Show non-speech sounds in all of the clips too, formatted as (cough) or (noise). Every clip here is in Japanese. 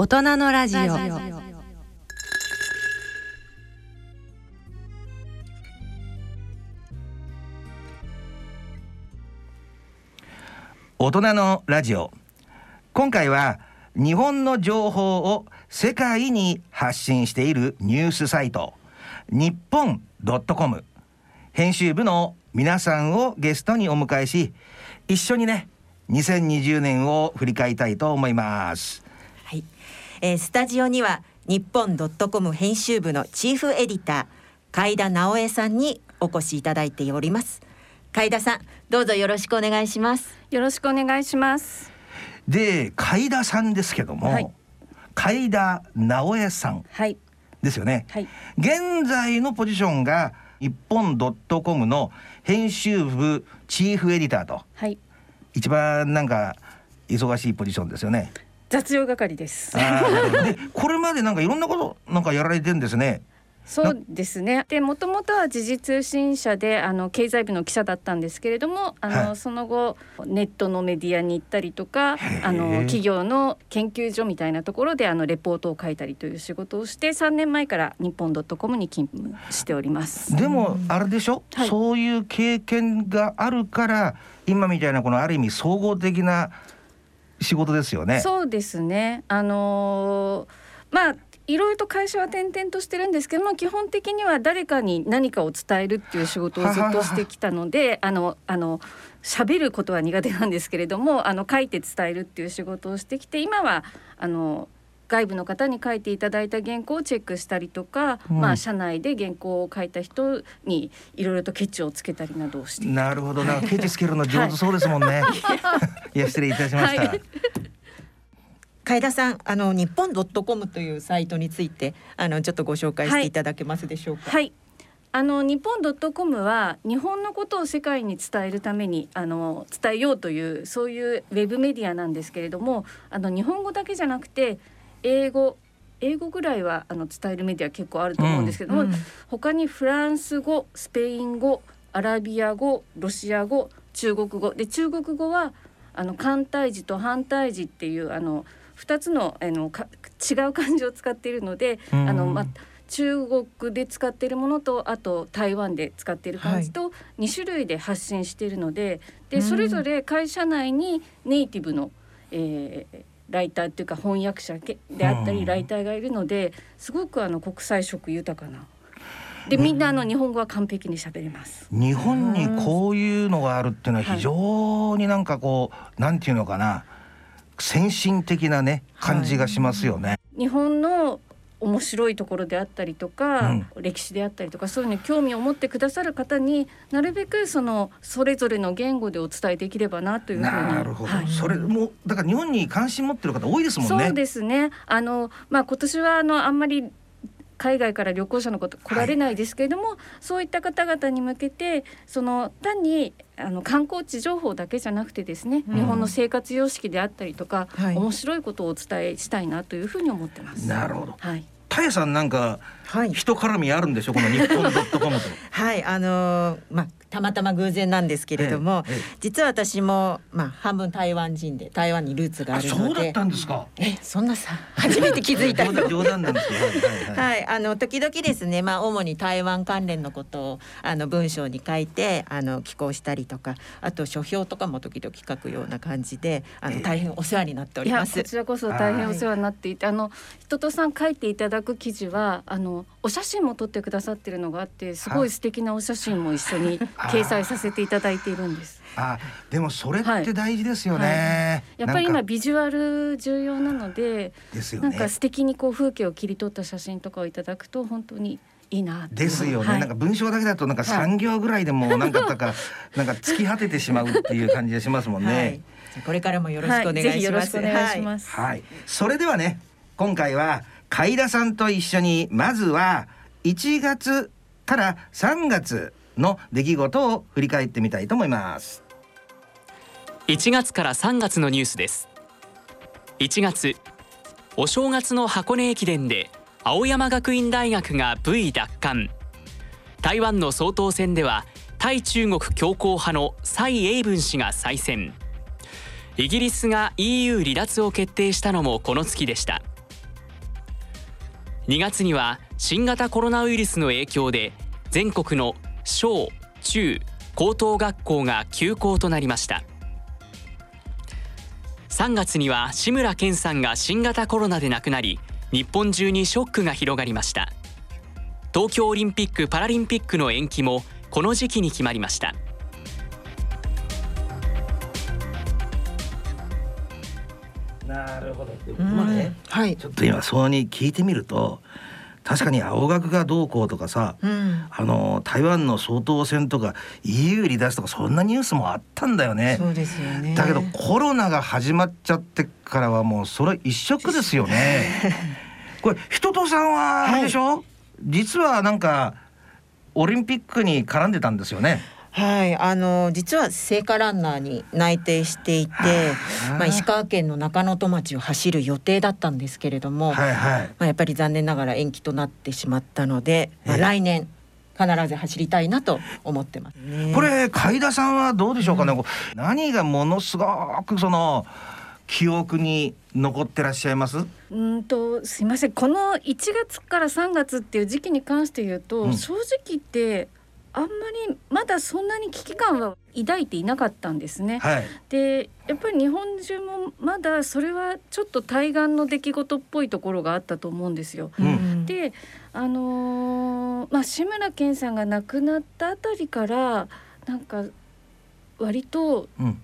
大人のラジオ。大人のラジオ。今回は日本の情報を世界に発信しているニュースサイト日本 .com 編集部の皆さんをゲストにお迎えし一緒にね2020年を振り返りたいと思います、えー、スタジオには日本ドットコム編集部のチーフエディター海田直江さんにお越しいただいております。海田さんどうぞよろしくお願いします。よろしくお願いします。で海田さんですけども、はい、海田直江さんですよね、はい、現在のポジションが日本ドットコムの編集部チーフエディターと、はい、一番なんか忙しいポジションですよね雑用係です。で (laughs) これまでなんかいろんなことなんかやられてるんですね。そうですね。で、もともとは時事通信社であの経済部の記者だったんですけれども、あの、はい、その後ネットのメディアに行ったりとか、あの企業の研究所みたいなところであのレポートを書いたりという仕事をして、3年前から日本ドットコムに勤務しております。でもあれでしょ、はい、そういう経験があるから今みたいなこのある意味総合的な仕事ですよね。そうですね。あのー、まあいろいろと会社は転々としてるんですけども基本的には誰かに何かを伝えるっていう仕事をずっとしてきたのであのあの喋ることは苦手なんですけれどもあの書いて伝えるっていう仕事をしてきて今はあの外部の方に書いていただいた原稿をチェックしたりとか、うん、まあ社内で原稿を書いた人にいろいろとケチをつけたりなどをしてなるほど。な (laughs) ケチつけるの上手そうですもんね、はい、いや失礼いたしました、はい。海田さんあの日本ドットコムというサイトについてあのちょっとご紹介していただけますでしょうか？はい、はい。あの日本ドットコムは日本のことを世界に伝えるためにあの伝えようというそういうウェブメディアなんですけれどもあの日本語だけじゃなくて英語英語ぐらいはあの伝えるメディア結構あると思うんですけども、うんうん、他にフランス語スペイン語アラビア語ロシア語中国語。で中国語はあの簡体字と反対字っていうあの2つのあのか違う漢字を使っているので、あのま中国で使っているものとあと台湾で使っている漢字と2種類で発信しているのででそれぞれ会社内にネイティブの、えー、ライターっていうか翻訳者であったりライターがいるのですごくあの国際色豊かな。でみんなあの日本語は完璧に喋れます。日本にこういうのがあるっていうのは非常になんかこう、はい、なんていうのかな先進的なね感じがしますよね。はい、日本の面白いところであったりとか、うん、歴史であったりとかそういうのに興味を持ってくださる方になるべくそのそれぞれの言語でお伝えできればなというふうになるほど、はい、それもだから日本に関心持ってる方多いですもんね。そうですね。あの、まあ、今年はあのあんまり海外から旅行者の方来られないですけれども、はい、そういった方々に向けてその単にあの観光地情報だけじゃなくてですね、うん、日本の生活様式であったりとか、はい、面白いことをお伝えしたいなというふうに思ってます。なるほど。はい。たやさんなんか、はい、人絡みあるんでしょ？この日本ドットコムと。(laughs) はいあのー、まあたまたま偶然なんですけれども、えええ、実は私もまあ半分台湾人で台湾にルーツがあるのでそうだったんですか？えそんなさ初めて気づいた冗談 (laughs) なんですよはい、はい、あの時々ですねまあ主に台湾関連のことをあの文章に書いてあの寄稿したりとかあと書評とかも時々書くような感じであの大変お世話になっております。こちらこそ大変お世話になっていてあの人とさん書いていただく記事はあのお写真も撮ってくださってるのがあってすごい。素敵なお写真も一緒に (laughs) 掲載させていただいているんです。あでもそれって大事ですよね、はい。はい、やっぱり今ビジュアル重要なのでですよ、ね、なんか素敵にこう風景を切り取った写真とかをいただくと本当にいいなですよね、はい、なんか文章だけだとなんか3行ぐらいでもなんかだか (laughs) なんか突き果ててしまうっていう感じがしますもんね。これからもよろしくお願いします。お願いします。はい、それではね今回は海田さんと一緒にまずは1月から3月の出来事を振り返ってみたいと思います。1月から3月のニュースです。1月お正月の箱根駅伝で青山学院大学が V 奪還。台湾の総統選では対中国強硬派の蔡英文氏が再選。イギリスが EU 離脱を決定したのもこの月でした。2月には新型コロナウイルスの影響で全国の小中高等学校が休校となりました。3月には志村けんさんが新型コロナで亡くなり日本中にショックが広がりました。東京オリンピック・パラリンピックの延期もこの時期に決まりました。なるほど。うん。まあね、はい。ちょっと今そうに聞いてみると確かに青学がどうこうとかさ、うんあの台湾の総統選とか EU 離脱とかそんなニュースもあったんだよね。そうですよねだけどコロナが始まっちゃってからはもうそれ一色ですよね。(laughs) これ人とさんはあれでしょ、実はなんかオリンピックに絡んでたんですよね。はい、あの実は聖火ランナーに内定していて、まあ、石川県の中能登町を走る予定だったんですけれども、はいはい。まあ、やっぱり残念ながら延期となってしまったので、まあ、ええ。来年必ず走りたいなと思ってます。ね。これ海田さんはどうでしょうかね、こう何がものすごくその記憶に残ってらっしゃいます？うんとすいません。この1月から3月っていう時期に関して言うと、うん。正直言ってあんまりまだそんなに危機感は抱いていなかったんですね。はいでやっぱり日本中もまだそれはちょっと対岸の出来事っぽいところがあったと思うんですよ。うんであのーまあ志村けんさんが亡くなったあたりからなんか割とうん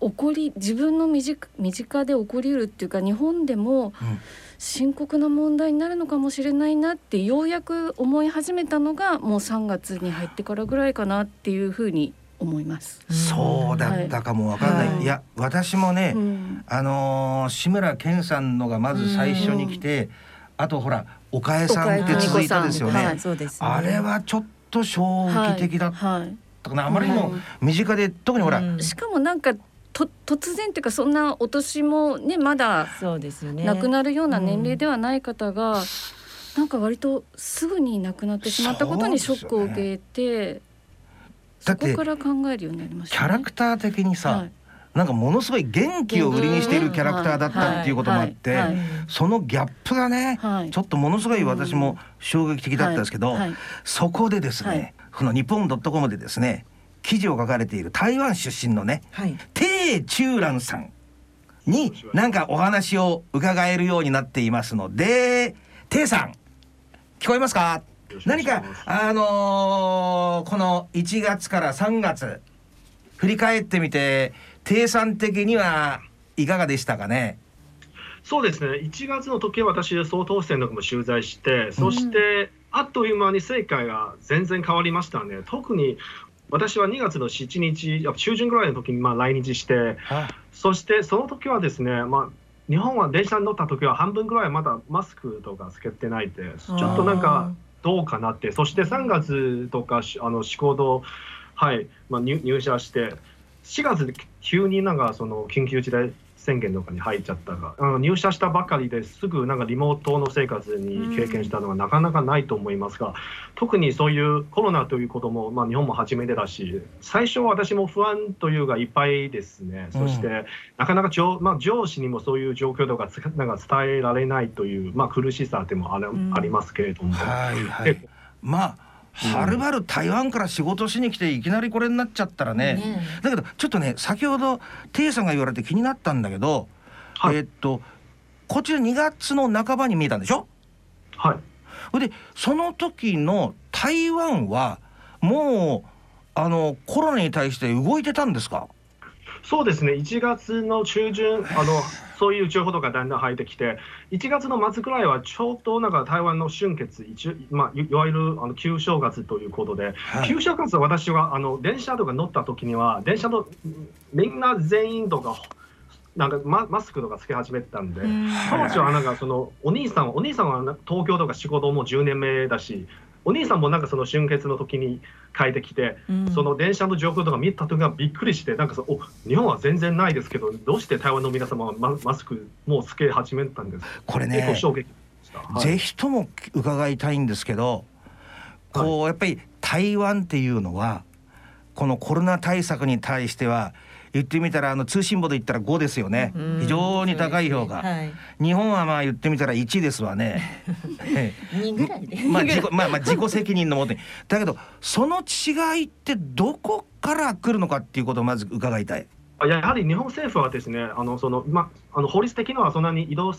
起こり自分の身近身近で起こりうるっていうか日本でもうん。深刻な問題になるのかもしれないなってようやく思い始めたのがもう3月に入ってからぐらいかなっていうふうに思います。そうだったかもわかんない、はい。い、や私もね、うん。あのー志村けんさんのがまず最初に来て、あとほら岡江さんって続いたですよね、あれはちょっと衝撃的だっはいはい。たかな、あまりにも身近で特にほら、うん。しかもなんかと突然っていうかそんなお年もねまだそうですよね。亡くなるような年齢ではない方が、なんか割とすぐに亡くなってしまったことにショックを受けてそだってこから考えるようになりました、ね。キャラクター的にさ、はい。なんかものすごい元気を売りにしているキャラクターだったっていうこともあって、そのギャップがね、はい。ちょっとものすごい私も衝撃的だったんですけど、はい。はい。そこでですね、はい。この日本 .com でですね記事を書かれている台湾出身のねはい。鄭中蘭さんになんかお話を伺えるようになっていますので鄭さん聞こえますか？何かあのーこの1月から3月振り返ってみて鄭さん的にはいかがでしたかね？そうですね、1月の時は私、総統選の時も取材して、そしてあっという間に世界が全然変わりましたね。特に私は2月の7日、やっぱ中旬ぐらいの時にまあ来日して、そしてその時はですね、まあ、日本は電車に乗った時は半分ぐらいまだマスクとかつけてないで、ちょっとなんかどうかなって、そして3月とかしあの仕事、はいまあ、入入社して、4月で急になんかその緊急事態宣言とかに入っちゃったが、あの入社したばかりですぐなんかリモートの生活に経験したのがなかなかないと思いますが、特にそういうコロナということも、まあ、日本も初めてだし、最初は私も不安というかいっぱいですね、そして、なかなか上,、まあ、上司にもそういう状況とかなんか伝えられないという、まあ、苦しさでもある、ん。ありますけれども。はいはい。まあはるばる台湾から仕事しに来ていきなりこれになっちゃったらね。ねだけどちょっとね先ほどテイさんが言われて気になったんだけど、はい。えーっとこちら2月の半ばに見えたんでしょ？はい。でその時の台湾はもうあのコロナに対して動いてたんですか？そうですね、1月の中旬、あのそういう情報とかだんだん入ってきて、1月の末くらいはちょうどなんか台湾の春節、一まあ、いいわゆるあの旧正月ということで、はい。旧正月は私はあの電車とか乗った時には、電車のみんな全員とか、なんかママスクとかつけ始めてたんで、当時はなんかそのお兄さんはお兄さんはな東京とか仕事も10年目だし、お兄さんもなんかその春節の時に帰ってきて、その電車の状況とか見た時はびっくりして、なんかそお日本は全然ないですけど、どうして台湾の皆様はママスクもうつけ始めたんですこれね衝撃でした。はい。ぜひとも伺いたいんですけどこうやっぱり台湾っていうのはこのコロナ対策に対しては言ってみたらあの通信簿で言ったら5ですよね、非常に高い評価、はい、日本はまあ言ってみたら1ですわね。(laughs) 2ぐらいで。(laughs) まあ自己まあまあ自己責任のもとに。だけどその違いってどこから来るのかっていうことをまず伺いたいやはり日本政府はですねあのその、ま、あの法律的にはそんなに移動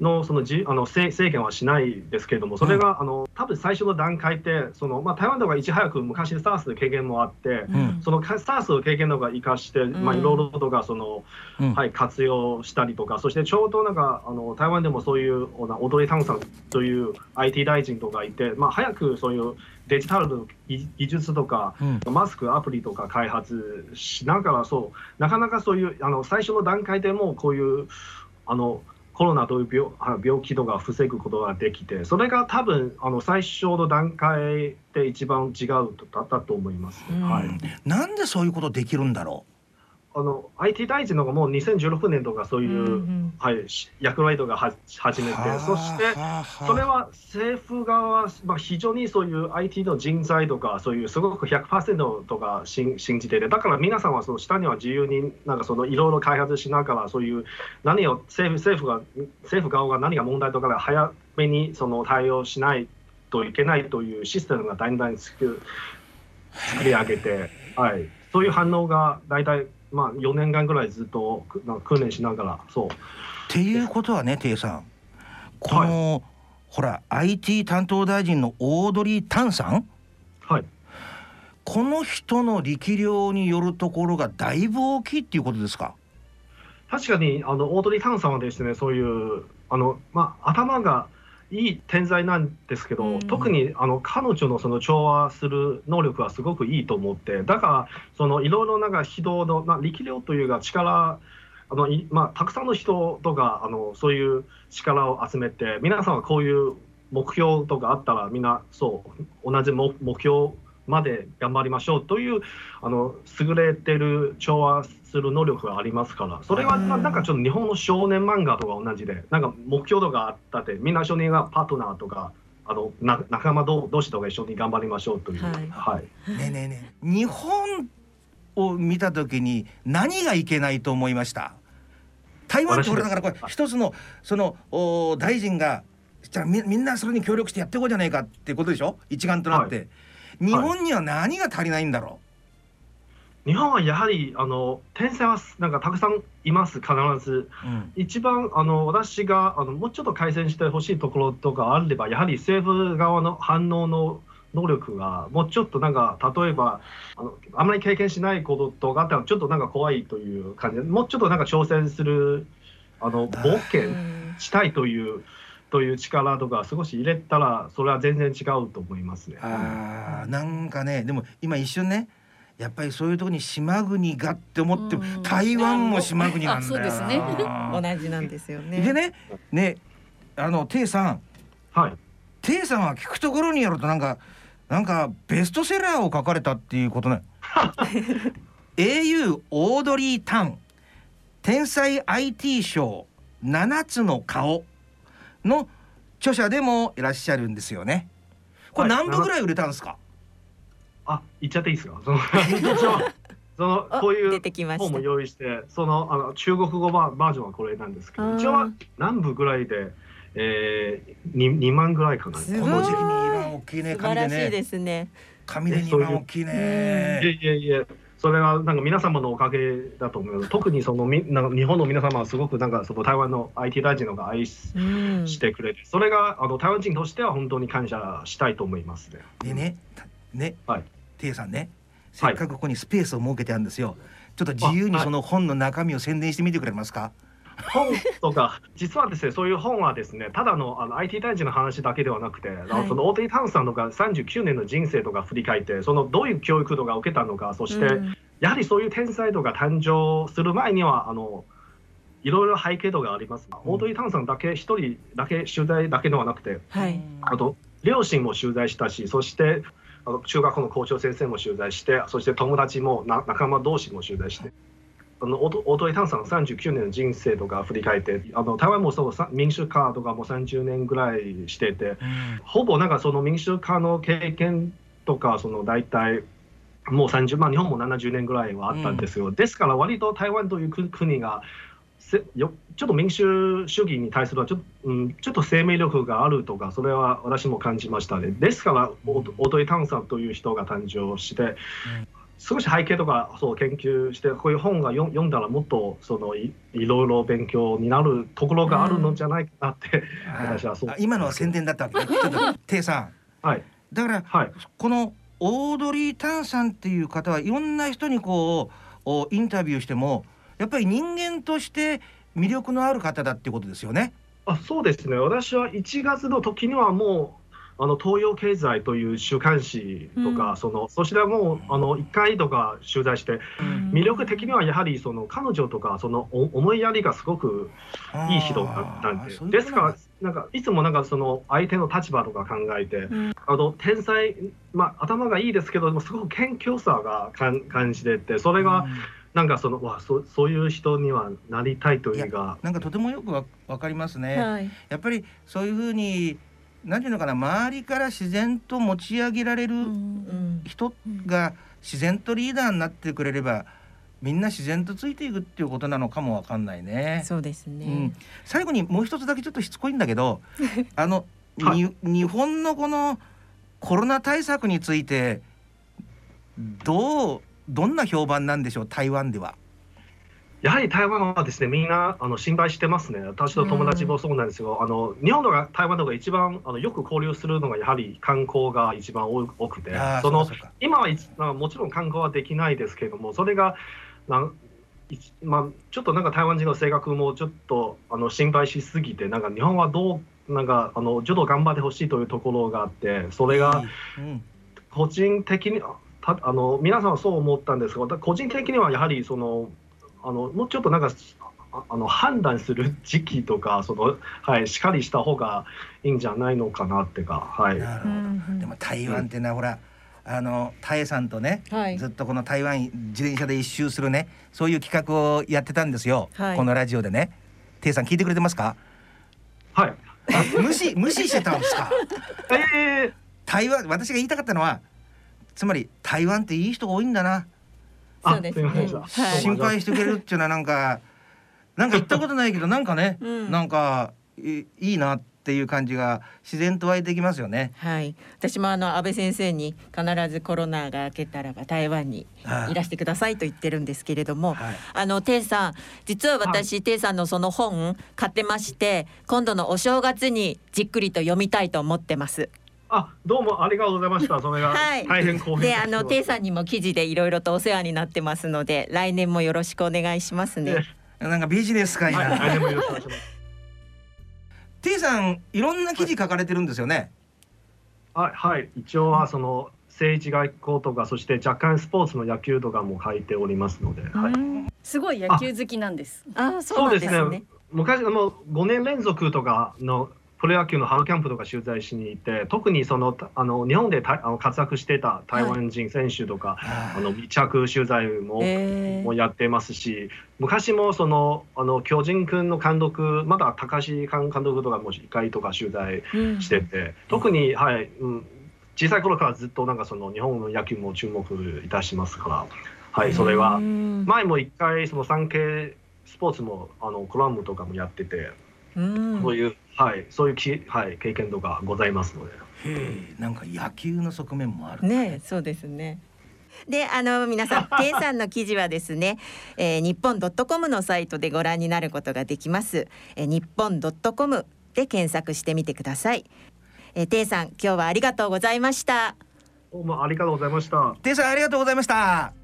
のそのじあの制限はしないですけれども、それが、うん、あの多分最初の段階で、そのまあ、台湾とかいち早く昔、SARS の経験もあって、うん、その SARS の経験とか生かして、まあ、いろいろとかその、うん、はい、活用したりとか、そしてちょうどなんかあの台湾でもそういう踊り炭酸という IT 大臣とかいて、まあ、早くそういうデジタルの技術とか、マスク、アプリとか開発しながら、そう、なかなかそういうあの最初の段階でもこういうあのコロナという病病気とか防ぐことができて、それが多分あの最初の段階で一番違うだったと思います、はい。なんでそういうことできるんだろう？あの IT 大臣のがもう2016年とかそういう、うんうん、はい、役割とかは始めて、そしてそれは政府側は、まあ、非常にそういう IT の人材とか、そういうすごく100%とか信信じてて、だから皆さんはその下には自由になんかそのいろいろ開発しながら、そういう何を政府政府が政府側が何が問題とかで早めにその対応しないといけないというシステムがだんだん作り上げて、はい、そういう反応が大体まあ、4年間ぐらいずっと訓練しながらそう。っていうことはねテイさん。この、はい、ほら IT 担当大臣のオードリー・タンさん、はい、この人の力量によるところがだいぶ大きいっていうことですか？確かにあのオードリー・タンさんはですねそういうあの、まあ、頭がいい天才なんですけど、うん、特にあの彼女のその調和する能力はすごくいいと思ってだからそのいろいろなんか指導の、まあ、力量というか力あのまあ、たくさんの人とかあのそういう力を集めて皆さんはこういう目標とかあったらみんなそう同じ目標まで頑張りましょうというあの優れてる調和する能力がありますから。それはなんかちょっと日本の少年漫画とか同じでなんか目標とかあったってみんな少年がパートナーとかあのな仲間同士とか一緒に頑張りましょうという。はい、はい、ねねね日本を見た時に何がいけないと思いました？台湾って俺だからこれ一つのそのお大臣がじゃあみみんなそれに協力してやっていこうじゃないかっていうことでしょ？一丸となって、はい、日本には何が足りないんだろう、日本はやはりあの天才はなんかたくさんいます必ず、うん、一番あの私があのもうちょっと改善してほしいところとかあればやはり政府側の反応の能力がもうちょっとなんか例えばあのあまり経験しないこととかあったらちょっとなんか怖いという感じでもうちょっとなんか挑戦するあの冒険したいというという力とか少し入れたらそれは全然違うと思いますね。あなんかねでも今一瞬ねやっぱりそういうところに島国がって思っても、台湾も島国なんだよそうですね。(laughs) 同じなんですよね。でねねあのテイさん。はい。テイさんは聞くところによるとなんかなんかベストセラーを書かれたっていうことね。(laughs) au オードリー・タン天才 IT 賞7つの顔の著者でもいらっしゃるんですよねこれ何部ぐらい売れたんですか、あ、言っちゃっていいですか？(laughs) そのそのこういう本も用意して、そのあの中国語バージョンはこれなんですけど、一応は何部ぐらいで。えー、二二万ぐらいかな。この時期に二番大きいね。紙でね。ですね。紙で二番大きいね。いやいやいや。それはなんか皆様のおかげだと思う。特にそのみなんか日本の皆様はすごくなんかその台湾の IT 大臣のが愛してくれて、それがあの台湾人としては本当に感謝したいと思いますね。でね、ね、はい、テイさんねせっかくここにスペースを設けてあるんですよ、ちょっと自由にその本の中身を宣伝してみてくれますか、本とか、実はですね、そういう本はですね、ただのあの IT 大臣の話だけではなくて、はい、その大手タウンさんとか39年の人生とか振り返って、そのどういう教育とか受けたのか、そして、うん、やはりそういう天才とか誕生する前には、あのいろいろ背景とかあります。うん、オードリー・タンさんだけ一人だけ取材だけではなくて、はい、あと両親も取材したし、そしてあの中学校の校長先生も取材してそして友達も仲間同士も取材して。あのオートイ・タンさんの39年の人生とか振り返ってあの台湾もそう民主化とかも30年ぐらいしてて、うん、ほぼなんかその民主化の経験とかその大体もう30万、日本も70年ぐらいはあったんですよ、ですから割と台湾という国がせよちょっと民主主義に対するはちょ,、うん、ちょっと生命力があるとか、それは私も感じましたね。ですから、オートイ・タンさんという人が誕生して、少し背景とかそう研究してこういう本が読んだらもっとそのいいろいろ勉強になるところがあるのじゃないかなって、うん、(laughs) 私はそう今のは宣伝だったわけねちょっと (laughs) テイさん、はい、だから、はい、このオードリー・タンさんっていう方はいろんな人にこうインタビューしてもやっぱり人間として魅力のある方だっていうことですよね。あそうですね。私は1月の時にはもうあの東洋経済という週刊誌とか、うん、そのそちらもあの1回とか取材して、うん、魅力的にはやはりその彼女とかその思いやりがすごくいい人だったんでですからなんかいつもなんかその相手の立場とか考えて、うん、あの天才、まあ、頭がいいですけどもすごく謙虚さが感じててそれが、なんかそのわそそういう人にはなりたいというか。なんかとてもよくわ分かりますね、はい、やっぱりそういうふうに何ていうのかな周りから自然と持ち上げられる人が自然とリーダーになってくれればみんな自然とついていくっていうことなのかもわかんないね。そうですね、うん、最後にもう一つだけちょっとしつこいんだけど (laughs) あの、(laughs) はい、日本のこのコロナ対策についてどうどんな評判なんでしょう台湾では。やはり台湾はですねみんなあの心配してますね、私の友達もそうなんですけど、うん、あの日本とか台湾とか一番あのよく交流するのがやはり観光が一番多くて、その今はもちろん観光はできないですけれども、それがなまあ、ちょっとなんか台湾人の性格もちょっとあの心配しすぎて、なんか日本はどう、なんかあのちょっと頑張ってほしいというところがあって、それが個人的に、たあの皆さんはそう思ったんですが、個人的にはやはりその、あのもうちょっとなんかあの判断する時期とかその、はい、しっかりした方がいいんじゃないのかなってか、はい、でも台湾ってな、ほらあのタエさんとね、はい、ずっとこの台湾自転車で一周するねそういう企画をやってたんですよ、はい、このラジオでね。テイさん聞いてくれてますか？はい。無視無視してたんですか？えー、台湾私が言いたかったのはつまり台湾っていい人多いんだなそうですね。心配してくれるっていうのはなんかなんか言ったことないけどなんかね、うん、なんかいいなっていう感じが自然と湧いてきますよね。はい。私もあの安倍先生に必ずコロナが明けたらば台湾にいらしてくださいと言ってるんですけれども、はい、あのテイさん実は私、はい、テイさんのその本買ってまして今度のお正月にじっくりと読みたいと思ってます。あ、どうもありがとうございました。それが大変光栄で、あのテイさんにも記事でいろいろとお世話になってますので、来年もよろしくお願いしますね。なんかビジネス会な。はい、来年もよろしくお願いします。テイさんいろんな記事書かれてるんですよね。はい、はい、一応はその政治外交とかそして若干スポーツの野球とかも書いておりますので、はい、すごい野球好きなんです。あ、そうですね。昔の5年連続とかのプロ野球の春キャンプとか取材しに行って特にそのあの日本でたあの活躍してた台湾人選手とか、はい、あの密着取材も,、もやってますし昔もそのあの巨人君の監督まだ高橋監督とかも1回とか取材してて、うん、特に、はい、うん、小さい頃からずっとなんかその日本の野球も注目いたしますから、はい、それは前も1回その産経スポーツもあのコラムとかもやってて。そういう、はい、そういうき、はい、経験とかございますので。へえ、なんか野球の側面もあるね。そうですね。であの皆さん (laughs) K さんの記事はですね、えー、日本ドットコムのサイトでご覧になることができます、えー、日本ドットコムで検索してみてください、えー、T さん今日はありがとうございましたどうもありがとうございました T さんありがとうございました